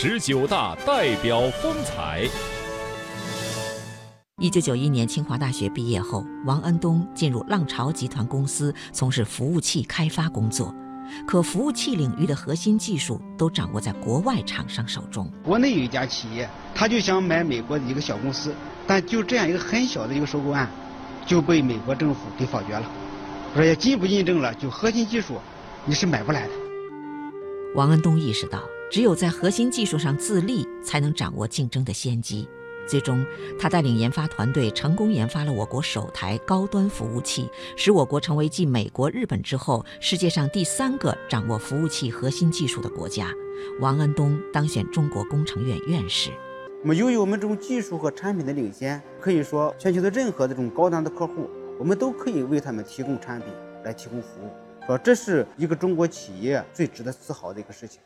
十九大代表风采。一九九一年清华大学毕业后，王恩东进入浪潮集团公司从事服务器开发工作。可服务器领域的核心技术都掌握在国外厂商手中。国内有一家企业，他就想买美国的一个小公司，但就这样一个很小的一个收购案，就被美国政府给否决了。说也进一步印证了，就核心技术你是买不来的。王恩东意识到，只有在核心技术上自立，才能掌握竞争的先机。最终，他带领研发团队成功研发了我国首台高端服务器，使我国成为继美国、日本之后世界上第三个掌握服务器核心技术的国家。王安东当选中国工程院院士。那么，由于我们这种技术和产品的领先，可以说全球的任何这种高端的客户，我们都可以为他们提供产品来提供服务。说这是一个中国企业最值得自豪的一个事情。